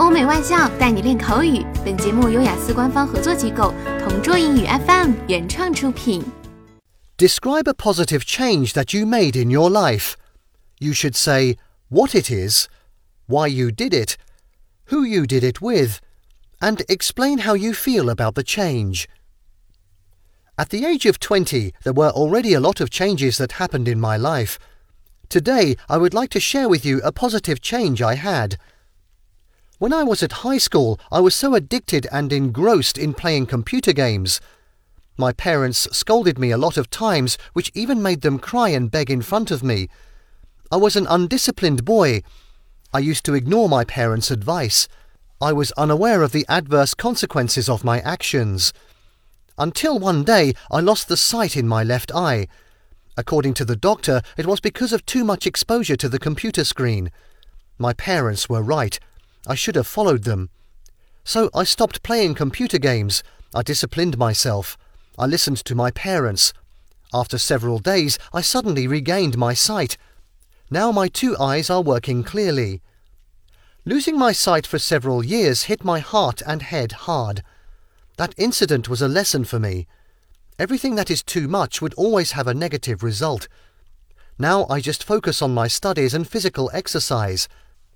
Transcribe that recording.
欧美外教带你练口语。本节目由雅思官方合作机构同桌英语 FM 原创出品。Describe a positive change that you made in your life. You should say what it is, why you did it, who you did it with, and explain how you feel about the change. At the age of 20, there were already a lot of changes that happened in my life. Today, I would like to share with you a positive change I had. When I was at high school, I was so addicted and engrossed in playing computer games. My parents scolded me a lot of times, which even made them cry and beg in front of me. I was an undisciplined boy. I used to ignore my parents' advice. I was unaware of the adverse consequences of my actions. Until one day I lost the sight in my left eye. According to the doctor, it was because of too much exposure to the computer screen. My parents were right. I should have followed them. So I stopped playing computer games. I disciplined myself. I listened to my parents. After several days, I suddenly regained my sight. Now my two eyes are working clearly. Losing my sight for several years hit my heart and head hard. That incident was a lesson for me. Everything that is too much would always have a negative result. Now I just focus on my studies and physical exercise.